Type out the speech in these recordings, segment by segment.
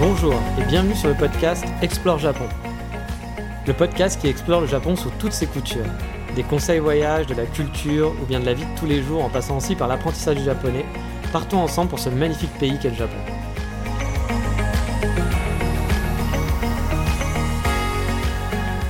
Bonjour et bienvenue sur le podcast Explore Japon. Le podcast qui explore le Japon sous toutes ses coutures. Des conseils voyage, de la culture ou bien de la vie de tous les jours en passant aussi par l'apprentissage du japonais. Partons ensemble pour ce magnifique pays qu'est le Japon.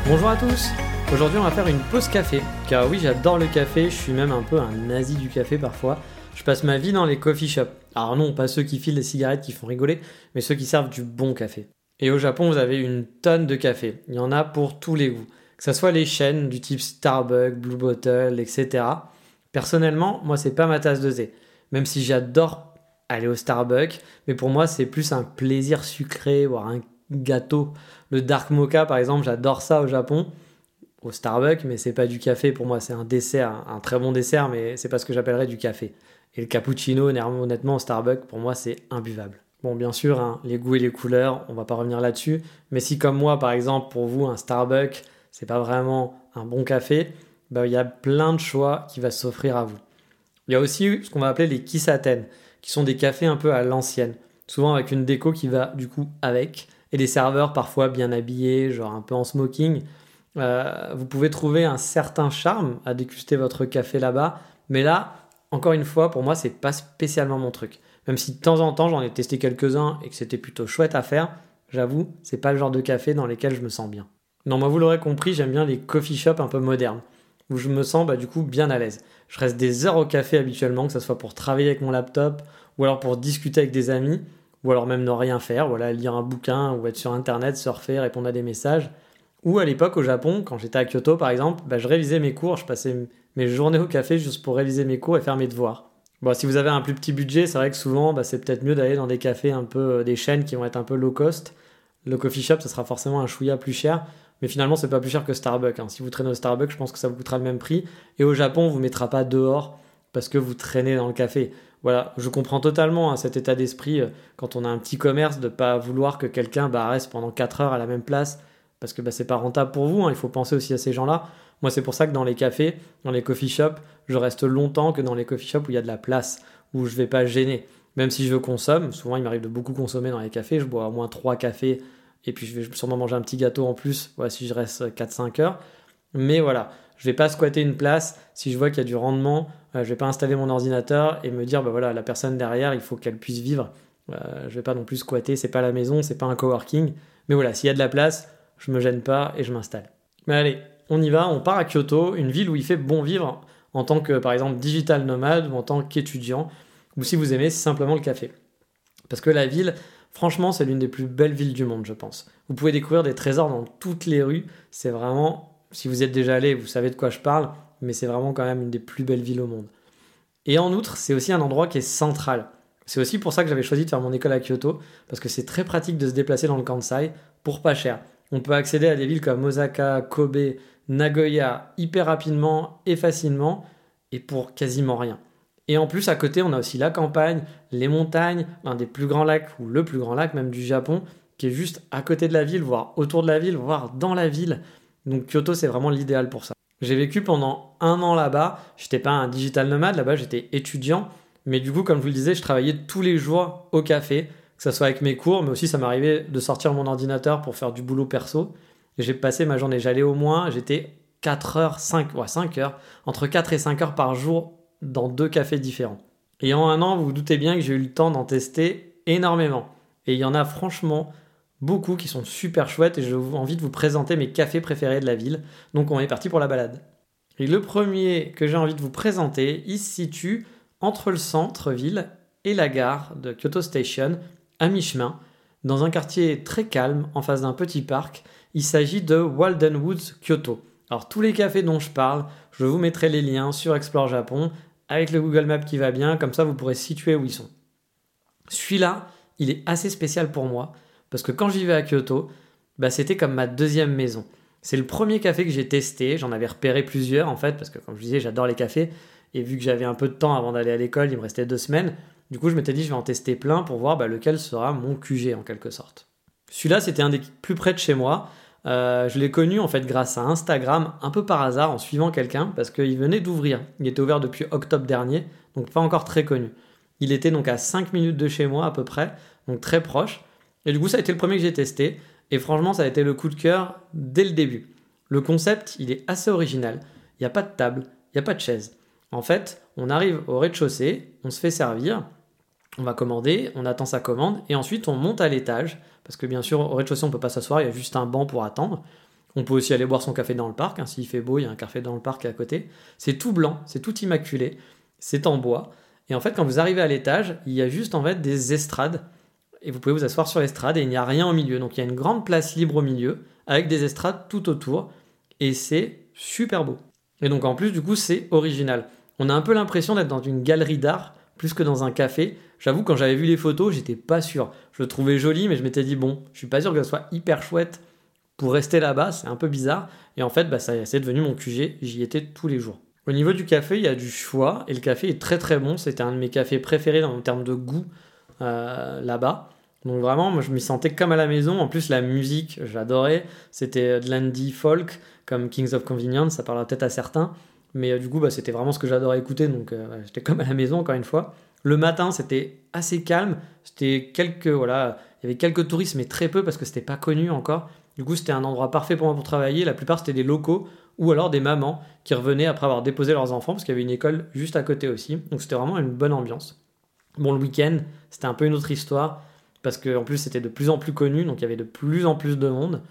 Bonjour à tous Aujourd'hui on va faire une pause café, car oui j'adore le café, je suis même un peu un nazi du café parfois. Je passe ma vie dans les coffee shops. Alors non, pas ceux qui filent des cigarettes qui font rigoler, mais ceux qui servent du bon café. Et au Japon vous avez une tonne de café, il y en a pour tous les goûts. Que ce soit les chaînes du type Starbucks, Blue Bottle, etc. Personnellement, moi c'est pas ma tasse de thé. Même si j'adore aller au Starbucks, mais pour moi c'est plus un plaisir sucré, voire un gâteau. Le dark mocha par exemple, j'adore ça au Japon, au Starbucks, mais c'est pas du café pour moi, c'est un dessert, un très bon dessert, mais c'est pas ce que j'appellerais du café. Et le cappuccino, honnêtement, au Starbucks, pour moi c'est imbuvable. Bon, bien sûr, hein, les goûts et les couleurs, on va pas revenir là-dessus, mais si comme moi, par exemple, pour vous, un Starbucks, c'est pas vraiment un bon café, bah, il y a plein de choix qui va s'offrir à vous. Il y a aussi ce qu'on va appeler les kisaten, qui sont des cafés un peu à l'ancienne, souvent avec une déco qui va du coup avec, et des serveurs parfois bien habillés, genre un peu en smoking. Euh, vous pouvez trouver un certain charme à déguster votre café là-bas, mais là, encore une fois, pour moi, c'est pas spécialement mon truc. Même si de temps en temps j'en ai testé quelques-uns et que c'était plutôt chouette à faire, j'avoue, c'est pas le genre de café dans lesquels je me sens bien. Non, moi vous l'aurez compris, j'aime bien les coffee shops un peu modernes, où je me sens bah, du coup bien à l'aise. Je reste des heures au café habituellement, que ce soit pour travailler avec mon laptop, ou alors pour discuter avec des amis, ou alors même ne rien faire, voilà, lire un bouquin, ou être sur internet, surfer, répondre à des messages. Ou à l'époque au Japon, quand j'étais à Kyoto par exemple, bah, je révisais mes cours, je passais mes journées au café juste pour réviser mes cours et faire mes devoirs. Bon, si vous avez un plus petit budget, c'est vrai que souvent, bah, c'est peut-être mieux d'aller dans des cafés un peu, euh, des chaînes qui vont être un peu low cost. Le coffee shop, ça sera forcément un chouïa plus cher, mais finalement, c'est pas plus cher que Starbucks. Hein. Si vous traînez au Starbucks, je pense que ça vous coûtera le même prix. Et au Japon, on vous mettra pas dehors parce que vous traînez dans le café. Voilà, je comprends totalement hein, cet état d'esprit euh, quand on a un petit commerce de pas vouloir que quelqu'un bah, reste pendant 4 heures à la même place parce que bah, c'est pas rentable pour vous. Hein. Il faut penser aussi à ces gens-là. Moi, c'est pour ça que dans les cafés, dans les coffee shops, je reste longtemps que dans les coffee shops où il y a de la place, où je vais pas gêner. Même si je consomme, souvent il m'arrive de beaucoup consommer dans les cafés, je bois au moins 3 cafés et puis je vais sûrement manger un petit gâteau en plus voilà, si je reste 4-5 heures. Mais voilà, je vais pas squatter une place si je vois qu'il y a du rendement, euh, je vais pas installer mon ordinateur et me dire bah voilà, la personne derrière, il faut qu'elle puisse vivre. Euh, je vais pas non plus squatter, c'est pas la maison, c'est pas un coworking. Mais voilà, s'il y a de la place, je me gêne pas et je m'installe. Mais allez, on y va, on part à Kyoto, une ville où il fait bon vivre en tant que par exemple digital nomade ou en tant qu'étudiant, ou si vous aimez simplement le café. Parce que la ville, franchement, c'est l'une des plus belles villes du monde, je pense. Vous pouvez découvrir des trésors dans toutes les rues, c'est vraiment, si vous êtes déjà allé, vous savez de quoi je parle, mais c'est vraiment quand même une des plus belles villes au monde. Et en outre, c'est aussi un endroit qui est central. C'est aussi pour ça que j'avais choisi de faire mon école à Kyoto, parce que c'est très pratique de se déplacer dans le Kansai pour pas cher. On peut accéder à des villes comme Osaka, Kobe, Nagoya hyper rapidement et facilement et pour quasiment rien. Et en plus, à côté, on a aussi la campagne, les montagnes, l'un des plus grands lacs, ou le plus grand lac même du Japon, qui est juste à côté de la ville, voire autour de la ville, voire dans la ville. Donc Kyoto, c'est vraiment l'idéal pour ça. J'ai vécu pendant un an là-bas. J'étais pas un digital nomade, là-bas j'étais étudiant. Mais du coup, comme je vous le disais, je travaillais tous les jours au café, que ce soit avec mes cours, mais aussi ça m'arrivait de sortir mon ordinateur pour faire du boulot perso. J'ai passé ma journée, j'allais au moins, j'étais 4 heures, 5, ouais, 5 heures, entre 4 et 5 heures par jour dans deux cafés différents. Et en un an, vous vous doutez bien que j'ai eu le temps d'en tester énormément. Et il y en a franchement beaucoup qui sont super chouettes et j'ai envie de vous présenter mes cafés préférés de la ville. Donc on est parti pour la balade. Et le premier que j'ai envie de vous présenter, il se situe entre le centre-ville et la gare de Kyoto Station, à mi-chemin, dans un quartier très calme en face d'un petit parc il s'agit de Walden Woods Kyoto. Alors tous les cafés dont je parle, je vous mettrai les liens sur Explore Japon avec le Google Maps qui va bien, comme ça vous pourrez situer où ils sont. Celui-là, il est assez spécial pour moi, parce que quand j'y vais à Kyoto, bah, c'était comme ma deuxième maison. C'est le premier café que j'ai testé, j'en avais repéré plusieurs en fait, parce que comme je disais, j'adore les cafés, et vu que j'avais un peu de temps avant d'aller à l'école, il me restait deux semaines, du coup je m'étais dit je vais en tester plein pour voir bah, lequel sera mon QG en quelque sorte. Celui-là, c'était un des plus près de chez moi. Euh, je l'ai connu en fait grâce à Instagram, un peu par hasard, en suivant quelqu'un, parce qu'il venait d'ouvrir. Il était ouvert depuis octobre dernier, donc pas encore très connu. Il était donc à 5 minutes de chez moi à peu près, donc très proche. Et du coup, ça a été le premier que j'ai testé. Et franchement, ça a été le coup de cœur dès le début. Le concept, il est assez original. Il n'y a pas de table, il n'y a pas de chaise. En fait, on arrive au rez-de-chaussée, on se fait servir, on va commander, on attend sa commande, et ensuite on monte à l'étage, parce que bien sûr, au rez-de-chaussée, on peut pas s'asseoir, il y a juste un banc pour attendre. On peut aussi aller boire son café dans le parc, hein, s'il fait beau, il y a un café dans le parc à côté. C'est tout blanc, c'est tout immaculé, c'est en bois. Et en fait, quand vous arrivez à l'étage, il y a juste en fait des estrades et vous pouvez vous asseoir sur l'estrade et il n'y a rien au milieu. Donc il y a une grande place libre au milieu avec des estrades tout autour et c'est super beau. Et donc en plus du coup c'est original. On a un peu l'impression d'être dans une galerie d'art plus que dans un café. J'avoue quand j'avais vu les photos, j'étais pas sûr. Je le trouvais joli mais je m'étais dit bon, je suis pas sûr que ce soit hyper chouette pour rester là-bas, c'est un peu bizarre. Et en fait, bah, c'est devenu mon QG, j'y étais tous les jours. Au niveau du café, il y a du choix et le café est très très bon. C'était un de mes cafés préférés en termes de goût euh, là-bas. Donc vraiment, moi je me sentais comme à la maison. En plus, la musique, j'adorais. C'était de l'indie folk, comme Kings of Convenience, ça parlera peut-être à certains. Mais euh, du coup, bah, c'était vraiment ce que j'adorais écouter. Donc euh, j'étais comme à la maison, encore une fois. Le matin, c'était assez calme. C'était quelques, voilà, il y avait quelques touristes, mais très peu parce que c'était pas connu encore. Du coup, c'était un endroit parfait pour moi pour travailler. La plupart, c'était des locaux ou alors des mamans qui revenaient après avoir déposé leurs enfants parce qu'il y avait une école juste à côté aussi. Donc c'était vraiment une bonne ambiance. Bon, le week-end, c'était un peu une autre histoire parce qu'en plus c'était de plus en plus connu, donc il y avait de plus en plus de monde.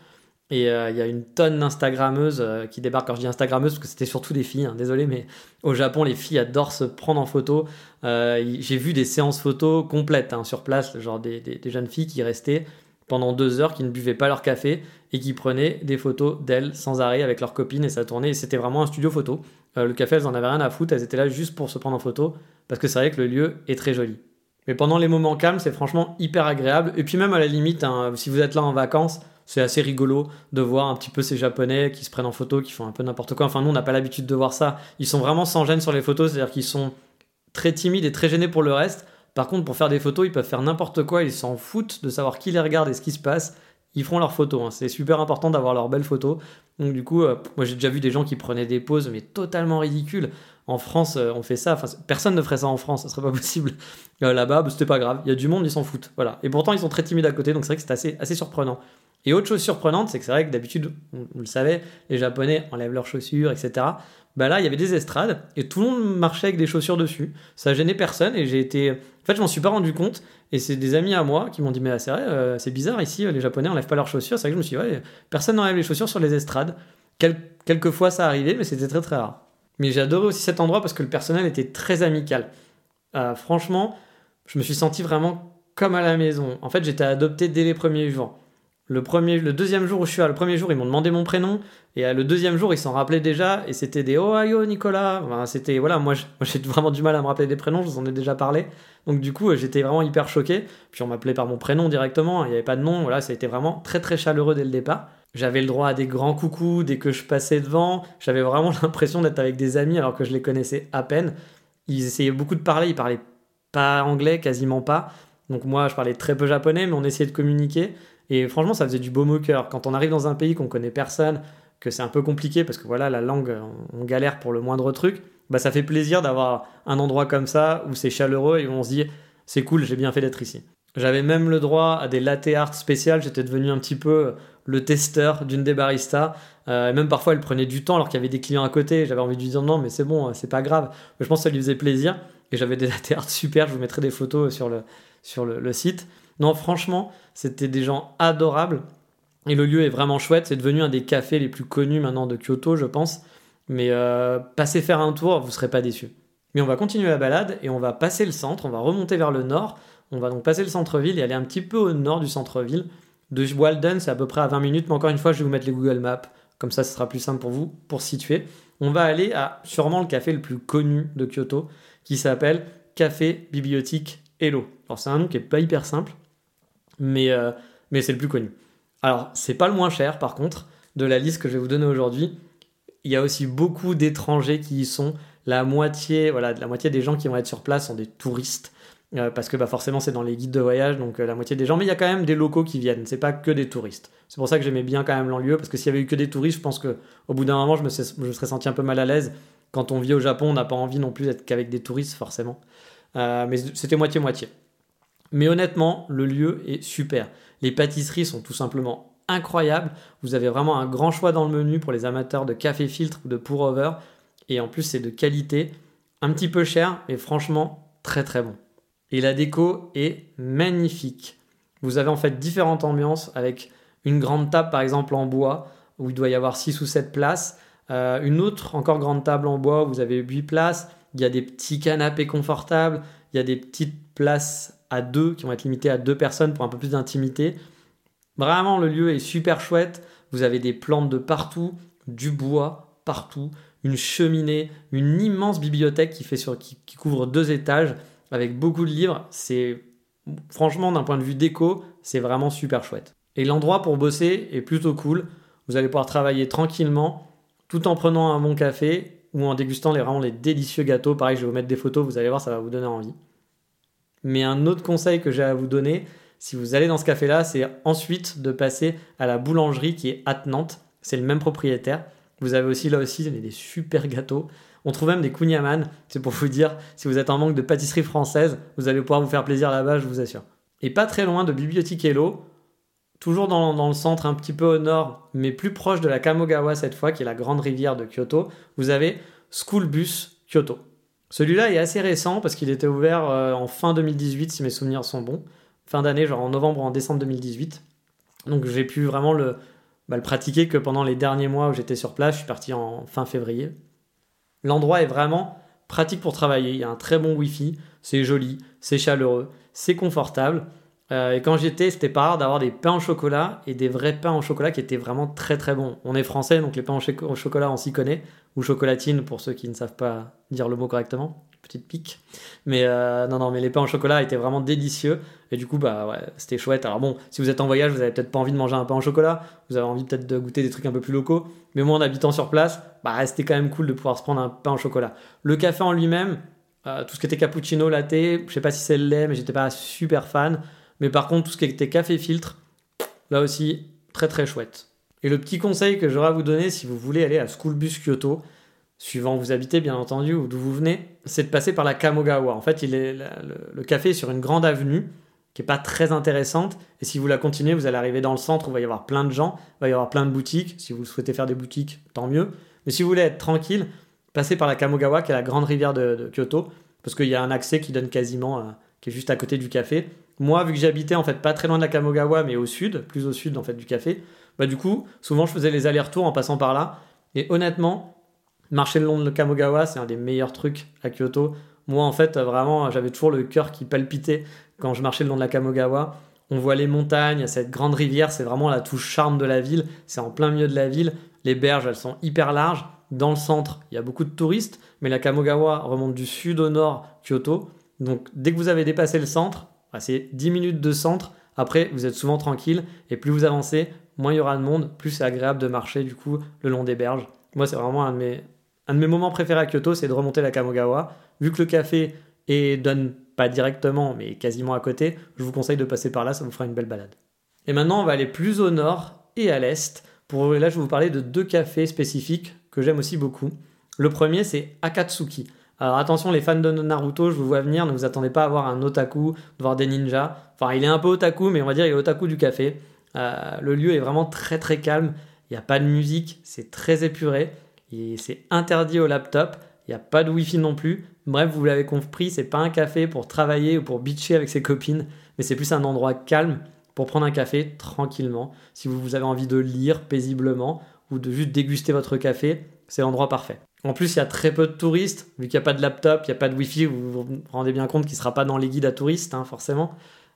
Et euh, il y a une tonne d'Instagrammeuses euh, qui débarquent. Quand je dis Instagrammeuses, parce que c'était surtout des filles, hein, désolé, mais au Japon, les filles adorent se prendre en photo. Euh, j'ai vu des séances photos complètes hein, sur place, genre des, jeunes filles qui restaient pendant deux heures, qui ne buvaient pas leur café et qui prenaient des photos d'elles sans arrêt avec leurs copines et ça tournait. C'était vraiment un studio photo. le café, elles en avaient rien à foutre, elles étaient là juste pour se prendre en photo parce que c'est vrai que le lieu est très joli. Mais pendant les moments calmes, c'est franchement hyper agréable. Et puis même à la limite, hein, si vous êtes là en vacances, c'est assez rigolo de voir un petit peu ces Japonais qui se prennent en photo, qui font un peu n'importe quoi. Enfin, nous, on n'a pas l'habitude de voir ça. Ils sont vraiment sans gêne sur les photos, c'est-à-dire qu'ils sont très timides et très gênés pour le reste. Par contre, pour faire des photos, ils peuvent faire n'importe quoi, ils s'en foutent de savoir qui les regarde et ce qui se passe. Ils font leurs photos. Hein. C'est super important d'avoir leurs belles photos. Donc du coup, euh, moi j'ai déjà vu des gens qui prenaient des poses mais totalement ridicules. En France, euh, on fait ça. Enfin, personne ne ferait ça en France, ça serait pas possible. Euh, là-bas, bah, c'était pas grave. Il y a du monde, ils s'en foutent. Voilà. Et pourtant, ils sont très timides à côté, donc c'est vrai que c'est assez, assez surprenant. Et autre chose surprenante, c'est que c'est vrai que d'habitude, on, le savait, les Japonais enlèvent leurs chaussures, etc. Bah là, il y avait des estrades et tout le monde marchait avec des chaussures dessus. Ça gênait personne et j'ai été. En fait, je m'en suis pas rendu compte et c'est des amis à moi qui m'ont dit mais c'est vrai, euh, c'est bizarre ici, les Japonais enlèvent pas leurs chaussures. C'est vrai que je me suis dit ouais, personne n'enlève les chaussures sur les estrades. quelques fois ça arrivait, mais c'était très très rare. Mais adoré aussi cet endroit parce que le personnel était très amical. Euh, franchement, je me suis senti vraiment comme à la maison. En fait, j'étais adopté dès les premiers jours. Le, premier, le deuxième jour où je suis là, le premier jour, ils m'ont demandé mon prénom. Et euh, le deuxième jour, ils s'en rappelaient déjà. Et c'était des Oh, ayo, Nicolas. c'était, voilà, moi, j'ai vraiment du mal à me rappeler des prénoms, je vous en ai déjà parlé. Donc, du coup, j'étais vraiment hyper choqué. Puis, on m'appelait par mon prénom directement. Il n'y avait pas de nom. Voilà, ça a été vraiment très, très chaleureux dès le départ. J'avais le droit à des grands coucous dès que je passais devant. J'avais vraiment l'impression d'être avec des amis alors que je les connaissais à peine. Ils essayaient beaucoup de parler, ils parlaient pas anglais, quasiment pas. Donc moi, je parlais très peu japonais, mais on essayait de communiquer. Et franchement, ça faisait du beau au cœur. Quand on arrive dans un pays qu'on connaît personne, que c'est un peu compliqué parce que voilà, la langue, on galère pour le moindre truc, bah ça fait plaisir d'avoir un endroit comme ça où c'est chaleureux et où on se dit c'est cool, j'ai bien fait d'être ici. J'avais même le droit à des latte art spéciales, j'étais devenu un petit peu le testeur d'une des baristas. Euh, et même parfois, elle prenait du temps alors qu'il y avait des clients à côté. J'avais envie de lui dire non, mais c'est bon, c'est pas grave. Mais je pense que ça lui faisait plaisir. Et j'avais des latte art super, je vous mettrai des photos sur le, sur le, site. Non, franchement, c'était des gens adorables. Et le lieu est vraiment chouette. C'est devenu un des cafés les plus connus maintenant de Kyoto, je pense. Mais euh, passez faire un tour, vous serez pas déçus. Mais on va continuer la balade et on va passer le centre, on va remonter vers le nord. On va donc passer le centre-ville et aller un petit peu au nord du centre-ville. De Walden, c'est à peu près à 20 minutes, mais encore une fois, je vais vous mettre les Google Maps. Comme ça, ce sera plus simple pour vous pour situer. On va aller à sûrement le café le plus connu de Kyoto, qui s'appelle Café Bibliothèque Hello. Alors c'est un nom qui est pas hyper simple, mais, euh, mais c'est le plus connu. Alors c'est pas le moins cher par contre de la liste que je vais vous donner aujourd'hui. Il y a aussi beaucoup d'étrangers qui y sont. La moitié, voilà, la moitié des gens qui vont être sur place sont des touristes. Euh, parce que bah, forcément c'est dans les guides de voyage, donc euh, la moitié des gens, mais il y a quand même des locaux qui viennent, c'est pas que des touristes. C'est pour ça que j'aimais bien quand même l'enlieu, parce que s'il y avait eu que des touristes, je pense que au bout d'un moment je me, serais senti un peu mal à l'aise. Quand on vit au Japon, on n'a pas envie non plus d'être qu'avec des touristes, forcément. Mais c'était moitié-moitié. Mais honnêtement, le lieu est super. Les pâtisseries sont tout simplement incroyables. Vous avez vraiment un grand choix dans le menu pour les amateurs de café filtre ou de pour-over. Et en plus, c'est de qualité. Un petit peu cher, mais franchement, très très bon. Et la déco est magnifique. Vous avez en fait différentes ambiances avec une grande table par exemple en bois où il doit y avoir 6 ou 7 places. Euh, une autre encore grande table en bois où vous avez 8 places. Il y a des petits canapés confortables. Il y a des petites places à deux qui vont être limitées à deux personnes pour un peu plus d'intimité. Vraiment, le lieu est super chouette. Vous avez des plantes de partout, du bois partout, une cheminée, une immense bibliothèque qui, fait sur, qui couvre deux étages avec beaucoup de livres. C'est franchement d'un point de vue déco, c'est vraiment super chouette. Et l'endroit pour bosser est plutôt cool. Vous allez pouvoir travailler tranquillement tout en prenant un bon café ou en dégustant les, vraiment les délicieux gâteaux. Pareil, je vais vous mettre des photos, vous allez voir, ça va vous donner envie. Mais un autre conseil que j'ai à vous donner, si vous allez dans ce café-là, c'est ensuite de passer à la boulangerie qui est attenante. C'est le même propriétaire. Vous avez aussi là aussi des super gâteaux. On trouve même des kunyaman, c'est pour vous dire, si vous êtes en manque de pâtisserie française, vous allez pouvoir vous faire plaisir là-bas, je vous assure. Et pas très loin de Bibliothèque Hello, toujours dans, le centre, un petit peu au nord, mais plus proche de la Kamogawa cette fois, qui est la grande rivière de Kyoto, vous avez School Bus Kyoto. Celui-là est assez récent parce qu'il était ouvert euh, en fin 2018, si mes souvenirs sont bons. Fin d'année, genre en novembre ou en décembre 2018. Donc j'ai pu vraiment le, bah, le pratiquer que pendant les derniers mois où j'étais sur place. Je suis parti en fin février. L'endroit est vraiment pratique pour travailler. Il y a un très bon Wi-Fi, c'est joli, c'est chaleureux, c'est confortable. Euh, et quand j'étais, c'était pas rare d'avoir des pains au chocolat et des vrais pains au chocolat qui étaient vraiment très très bons. On est français, donc les pains au chocolat, on s'y connaît, ou chocolatine pour ceux qui ne savent pas dire le mot correctement petite pique. Mais euh, non, non, mais les pains au chocolat étaient vraiment délicieux. Et du coup, bah ouais, c'était chouette. Alors bon, si vous êtes en voyage, vous avez peut-être pas envie de manger un pain au chocolat. Vous avez envie peut-être de goûter des trucs un peu plus locaux. Mais moi, en habitant sur place, bah c'était quand même cool de pouvoir se prendre un pain au chocolat. Le café en lui-même, euh, tout ce qui était cappuccino, latte, je sais pas si c'est le lait, mais j'étais pas super fan. Mais par contre, tout ce qui était café filtre, là aussi, très très chouette. Et le petit conseil que j'aurais à vous donner si vous voulez aller à School Bus Kyoto, suivant où vous habitez bien entendu ou d'où vous venez, c'est de passer par la Kamogawa. En fait, il est, le, café est sur une grande avenue qui est pas très intéressante. Et si vous la continuez, vous allez arriver dans le centre où il va y avoir plein de gens, il va y avoir plein de boutiques. Si vous souhaitez faire des boutiques, tant mieux. Mais si vous voulez être tranquille, passez par la Kamogawa, qui est la grande rivière de, Kyoto, parce qu'il y a un accès qui donne quasiment, qui est juste à côté du café. Moi, vu que j'habitais en fait pas très loin de la Kamogawa, mais au sud, plus au sud en fait du café, bah du coup, souvent je faisais les allers-retours en passant par là. Et honnêtement, marcher le long de Kamogawa, c'est un des meilleurs trucs à Kyoto. Moi, en fait, vraiment, j'avais toujours le cœur qui palpitait quand je marchais le long de la Kamogawa. On voit les montagnes, cette grande rivière, c'est vraiment la touche charme de la ville. C'est en plein milieu de la ville. Les berges, elles sont hyper larges. Dans le centre, il y a beaucoup de touristes, mais la Kamogawa remonte du sud au nord Kyoto. Donc, dès que vous avez dépassé le centre, bah, c'est 10 minutes de centre. Après, vous êtes souvent tranquille. Et plus vous avancez, moins il y aura de monde, plus c'est agréable de marcher du coup le long des berges. Moi, c'est vraiment un de mes, moments préférés à Kyoto, c'est de remonter la Kamogawa. Vu que le café est, donne pas directement, mais quasiment à côté, je vous conseille de passer par là, ça vous fera une belle balade. Et maintenant, on va aller plus au nord et à l'est. Pour là, je vais vous parler de deux cafés spécifiques que j'aime aussi beaucoup. Le premier, c'est Akatsuki. Alors attention, les fans de Naruto, je vous vois venir, ne vous attendez pas à voir un otaku, voir des ninjas. Enfin, il est un peu otaku, mais on va dire il est otaku du café. Euh, le lieu est vraiment très très calme. Il n'y a pas de musique, c'est très épuré c'est interdit au laptop. Il n'y a pas de wifi non plus. Bref, vous l'avez compris, c'est pas un café pour travailler ou pour bitcher avec ses copines, mais c'est plus un endroit calme pour prendre un café tranquillement. Si vous avez envie de lire paisiblement ou de juste déguster votre café, c'est l'endroit parfait. En plus, il y a très peu de touristes, vu qu'il n'y a pas de laptop, il n'y a pas de wifi, vous vous rendez bien compte qu'il ne sera pas dans les guides à touristes, hein, forcément.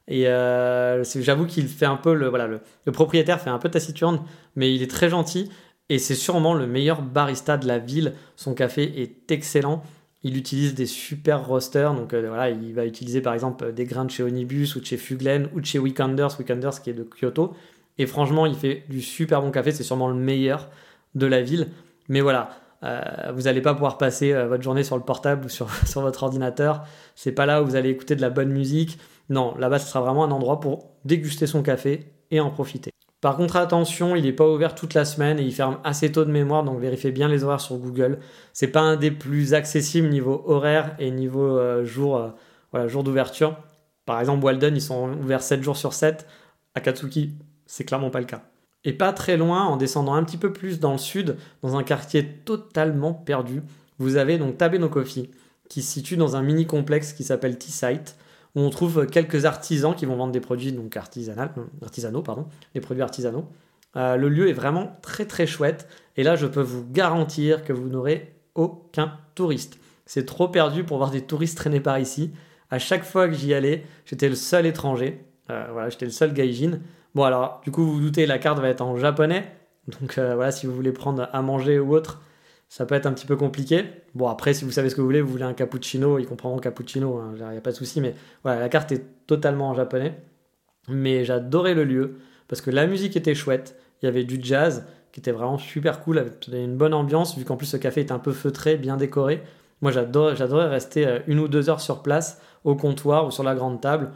Et euh, j'avoue qu'il fait un peu le, voilà, le propriétaire fait un peu taciturne, mais il est très gentil et c'est sûrement le meilleur barista de la ville. Son café est excellent. Il utilise des super rosters, donc euh, voilà, il va utiliser par exemple des grains de chez Onibus ou de chez Fuglen ou de chez Weekenders, Weekenders qui est de Kyoto. Et franchement, il fait du super bon café, c'est sûrement le meilleur de la ville. Mais voilà, euh, vous n'allez pas pouvoir passer euh, votre journée sur le portable ou sur, votre ordinateur. C'est pas là où vous allez écouter de la bonne musique. Non, là-bas, ce sera vraiment un endroit pour déguster son café et en profiter. Par contre, attention, il n'est pas ouvert toute la semaine et il ferme assez tôt de mémoire, donc vérifiez bien les horaires sur Google. C'est pas un des plus accessibles niveau horaire et niveau euh, jour, jour d'ouverture. Par exemple, Walden, ils sont ouverts 7 jours sur 7. Akatsuki, c'est clairement pas le cas. Et pas très loin, en descendant un petit peu plus dans le sud, dans un quartier totalement perdu, vous avez donc Tabeno qui se situe dans un mini complexe qui s'appelle T-Site, où on trouve quelques artisans qui vont vendre des produits donc artisanaux, artisanaux pardon, des produits artisanaux. Euh, le lieu est vraiment très très chouette, et là je peux vous garantir que vous n'aurez aucun touriste. C'est trop perdu pour voir des touristes traîner par ici. À chaque fois que j'y allais, j'étais le seul étranger. Euh, voilà, j'étais le seul gaijin. Bon, alors, du coup, vous vous doutez, la carte va être en japonais. Donc euh, voilà, si vous voulez prendre à manger ou autre, ça peut être un petit peu compliqué. Bon, après, si vous savez ce que vous voulez, vous voulez un cappuccino, ils comprendront cappuccino, il hein, n'y a pas de souci. Mais voilà, la carte est totalement en japonais. Mais j'adorais le lieu parce que la musique était chouette. Il y avait du jazz qui était vraiment super cool, avec une bonne ambiance, vu qu'en plus ce café est un peu feutré, bien décoré. Moi, j'adorais rester euh, une ou deux heures sur place, au comptoir ou sur la grande table,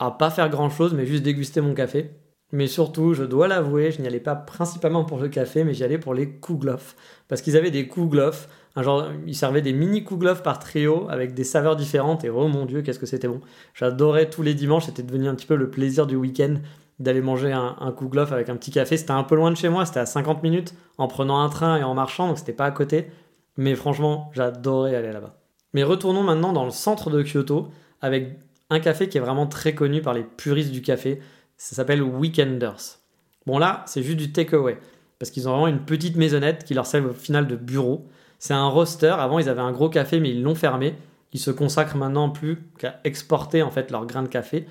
à pas faire grand chose, mais juste déguster mon café. Mais surtout, je dois l'avouer, je n'y allais pas principalement pour le café, mais j'y allais pour les kouglof. Parce qu'ils avaient des kouglof, un genre, ils servaient des mini kouglof par trio avec des saveurs différentes. Et oh mon dieu, qu'est-ce que c'était bon. J'adorais tous les dimanches, c'était devenu un petit peu le plaisir du week-end d'aller manger un, un avec un petit café. C'était un peu loin de chez moi, c'était à 50 minutes en prenant un train et en marchant, donc c'était pas à côté. Mais franchement, j'adorais aller là-bas. Mais retournons maintenant dans le centre de Kyoto avec un café qui est vraiment très connu par les puristes du café. Ça s'appelle Weekenders. Bon là, c'est juste du takeaway. Parce qu'ils ont vraiment une petite maisonnette qui leur sert au final de bureau. C'est un roster. Avant, ils avaient un gros café, mais ils l'ont fermé. Ils se consacrent maintenant plus qu'à exporter en fait leurs grains de café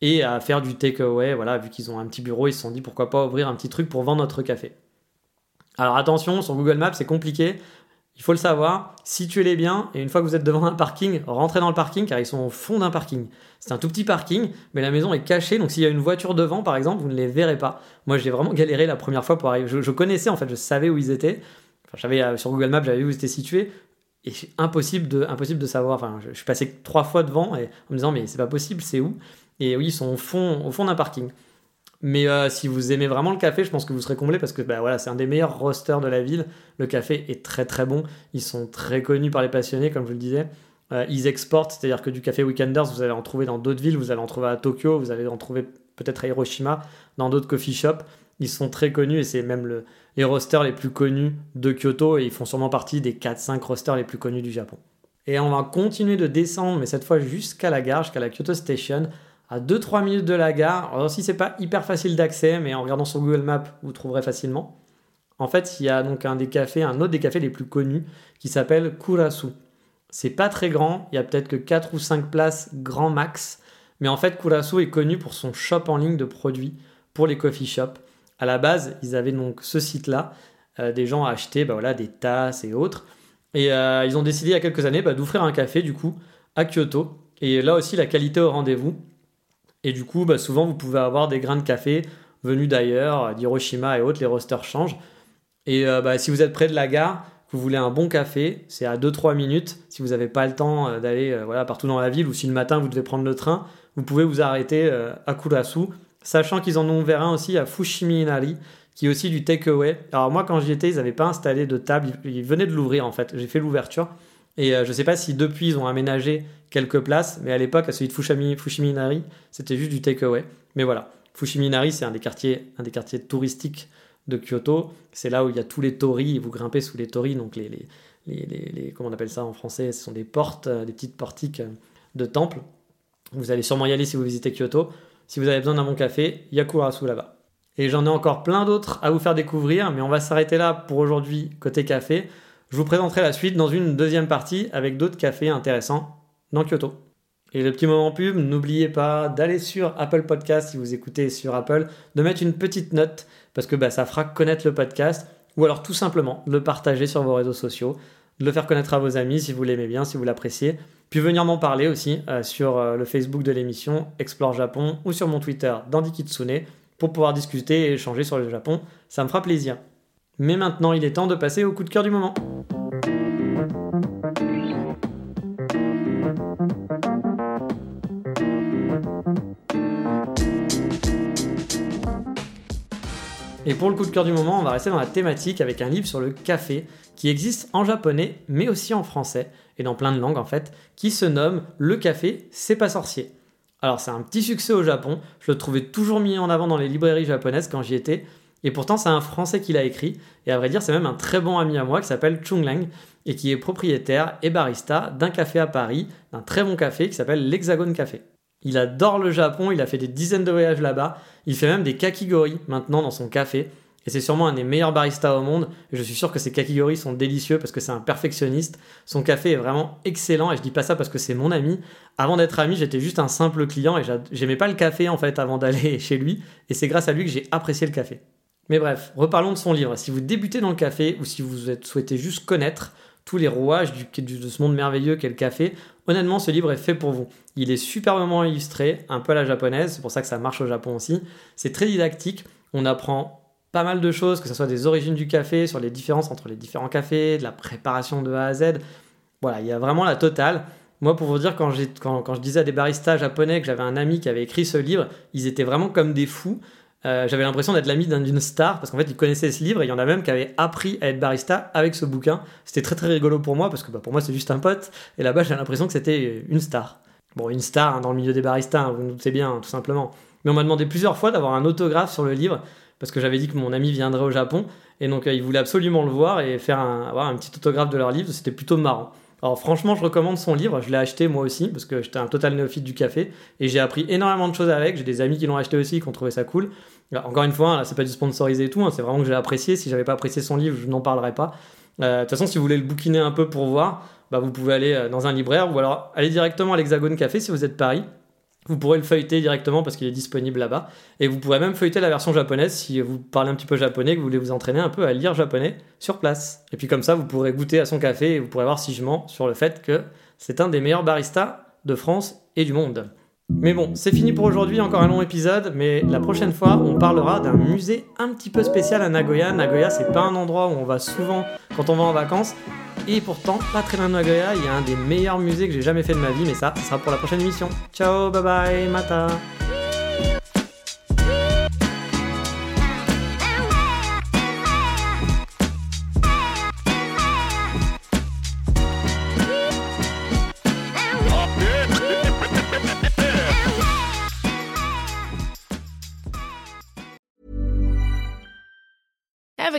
et à faire du takeaway. Voilà, vu qu'ils ont un petit bureau, ils se sont dit pourquoi pas ouvrir un petit truc pour vendre notre café. Alors attention, sur Google Maps, c'est compliqué. Il faut le savoir, situez-les bien et une fois que vous êtes devant un parking, rentrez dans le parking car ils sont au fond d'un parking. C'est un tout petit parking, mais la maison est cachée donc s'il y a une voiture devant par exemple, vous ne les verrez pas. Moi j'ai vraiment galéré la première fois pour arriver. Je, connaissais en fait, je savais où ils étaient. Enfin, j'avais euh, sur Google Maps, j'avais vu où ils étaient situés et impossible de, impossible de savoir. Enfin, je, suis passé trois fois devant et en me disant mais c'est pas possible, c'est où? Et oui, ils sont au fond, au fond d'un parking. Mais euh, si vous aimez vraiment le café, je pense que vous serez comblé parce que bah, voilà, c'est un des meilleurs rosters de la ville. Le café est très très bon. Ils sont très connus par les passionnés, comme je le disais. Euh, ils exportent, c'est-à-dire que du café Weekenders, vous allez en trouver dans d'autres villes. Vous allez en trouver à Tokyo, vous allez en trouver peut-être à Hiroshima, dans d'autres coffee shops. Ils sont très connus et c'est même le, les rosters les plus connus de Kyoto et ils font sûrement partie des 4-5 rosters les plus connus du Japon. Et on va continuer de descendre, mais cette fois jusqu'à la gare, jusqu'à la Kyoto Station à 2-3 minutes de la gare. Alors si c'est pas hyper facile d'accès, mais en regardant sur Google Maps, vous trouverez facilement. En fait, il y a donc un des cafés, un autre des cafés les plus connus, qui s'appelle Kurasu. C'est pas très grand, il y a peut-être que 4 ou 5 places grand max, mais en fait Kurasu est connu pour son shop en ligne de produits pour les coffee shops. À la base, ils avaient donc ce site-là, euh, des gens achetaient bah voilà, des tasses et autres. Et euh, ils ont décidé il y a quelques années bah, d'ouvrir un café du coup à Kyoto. Et là aussi, la qualité au rendez-vous. Et du coup, bah, souvent, vous pouvez avoir des grains de café venus d'ailleurs, d'Hiroshima et autres, les rosters changent. Et euh, bah, si vous êtes près de la gare, vous voulez un bon café, c'est à 2-3 minutes. Si vous n'avez pas le temps euh, d'aller euh, voilà, partout dans la ville ou si le matin vous devez prendre le train, vous pouvez vous arrêter à Kurasu, sachant qu'ils en ont ouvert un aussi à Fushimi Inari, qui est aussi du takeaway. Alors moi, quand j'y étais, ils n'avaient pas installé de table, ils venaient de l'ouvrir en fait. J'ai fait l'ouverture. Et je ne sais pas si depuis ils ont aménagé quelques places, mais à l'époque, à celui de Fushimi, Fushiminari, c'était juste du takeaway. Mais voilà, Fushiminari, c'est un des quartiers, un des quartiers touristiques de Kyoto. C'est là où il y a tous les torii, vous grimpez sous les torii, donc les, les, les, les, comment on appelle ça en français, ce sont des portes, euh, des petites portiques euh, de temples. Vous allez sûrement y aller si vous visitez Kyoto. Si vous avez besoin d'un bon café, Yakurasu là-bas. Et j'en ai encore plein d'autres à vous faire découvrir, mais on va s'arrêter là pour aujourd'hui côté café. Je vous présenterai la suite dans une deuxième partie avec d'autres cafés intéressants dans Kyoto. Et le petit moment pub, n'oubliez pas d'aller sur Apple Podcast si vous écoutez sur Apple, de mettre une petite note parce que bah, ça fera connaître le podcast ou alors tout simplement le partager sur vos réseaux sociaux. de le faire connaître à vos amis si vous l'aimez bien, si vous l'appréciez. Puis venir m'en parler aussi euh, sur euh, le Facebook de l'émission Explore Japon ou sur mon Twitter Dandy Kitsune pour pouvoir discuter et échanger sur le Japon. Ça me fera plaisir. Mais maintenant, il est temps de passer au coup de cœur du moment. Et pour le coup de cœur du moment, on va rester dans la thématique avec un livre sur le café qui existe en japonais mais aussi en français et dans plein de langues en fait, qui se nomme Le café, c'est pas sorcier. Alors c'est un petit succès au Japon, je le trouvais toujours mis en avant dans les librairies japonaises quand j'y étais, et pourtant c'est un français qui l'a écrit, et à vrai dire c'est même un très bon ami à moi qui s'appelle Chung Lang, et qui est propriétaire et barista d'un café à Paris, d'un très bon café qui s'appelle l'Hexagone Café. Il adore le Japon, il a fait des dizaines de voyages là-bas, il fait même des kakigori maintenant dans son café, et c'est sûrement un des meilleurs baristas au monde, et je suis sûr que ses kakigori sont délicieux parce que c'est un perfectionniste. Son café est vraiment excellent, et je dis pas ça parce que c'est mon ami. Avant d'être ami, j'étais juste un simple client, et j'aimais pas le café en fait avant d'aller chez lui, et c'est grâce à lui que j'ai apprécié le café. Mais bref, reparlons de son livre. Si vous débutez dans le café, ou si vous souhaitez juste connaître tous les rouages de ce monde merveilleux qu'est le café, honnêtement, ce livre est fait pour vous. Il est superbement illustré, un peu à la japonaise, c'est pour ça que ça marche au Japon aussi. C'est très didactique, on apprend pas mal de choses, que ce soit des origines du café, sur les différences entre les différents cafés, de la préparation de A à Z. Voilà, il y a vraiment la totale. Moi, pour vous dire, quand, quand, je disais à des baristas japonais que j'avais un ami qui avait écrit ce livre, ils étaient vraiment comme des fous. Euh, j'avais l'impression d'être l'ami d'une star parce qu'en fait ils connaissaient ce livre et il y en a même qui avaient appris à être barista avec ce bouquin. C'était très très rigolo pour moi parce que bah, pour moi c'est juste un pote et là-bas j'ai l'impression que c'était une star. Bon, une star hein, dans le milieu des baristas, hein, vous vous doutez bien, tout simplement. Mais on m'a demandé plusieurs fois d'avoir un autographe sur le livre parce que j'avais dit que mon ami viendrait au Japon et donc euh, il voulait absolument le voir et faire un, avoir un petit autographe de leur livre. C'était plutôt marrant. Alors franchement, je recommande son livre. Je l'ai acheté moi aussi parce que j'étais un total néophyte du café et j'ai appris énormément de choses avec. J'ai des amis qui l'ont acheté aussi, qui ont trouvé ça cool. Encore une fois, là, c'est pas du sponsorisé et tout, hein, c'est vraiment que j'ai apprécié. Si j'avais pas apprécié son livre, je n'en parlerai pas. Euh, de toute façon, si vous voulez le bouquiner un peu pour voir, bah, vous pouvez aller euh, dans un libraire ou alors aller directement à l'Hexagone Café si vous êtes Paris. Vous pourrez le feuilleter directement parce qu'il est disponible là-bas. Et vous pourrez même feuilleter la version japonaise si vous parlez un petit peu japonais, que vous voulez vous entraîner un peu à lire japonais sur place. Et puis comme ça, vous pourrez goûter à son café et vous pourrez voir si je mens sur le fait que c'est un des meilleurs baristas de France et du monde. Mais bon, c'est fini pour aujourd'hui, encore un long épisode, mais la prochaine fois, on parlera d'un musée un petit peu spécial à Nagoya. Nagoya, c'est pas un endroit où on va souvent quand on va en vacances, et pourtant, pas très loin de Nagoya, il y a un des meilleurs musées que j'ai jamais fait de ma vie, mais ça, ça sera pour la prochaine émission. Ciao, bye bye, mata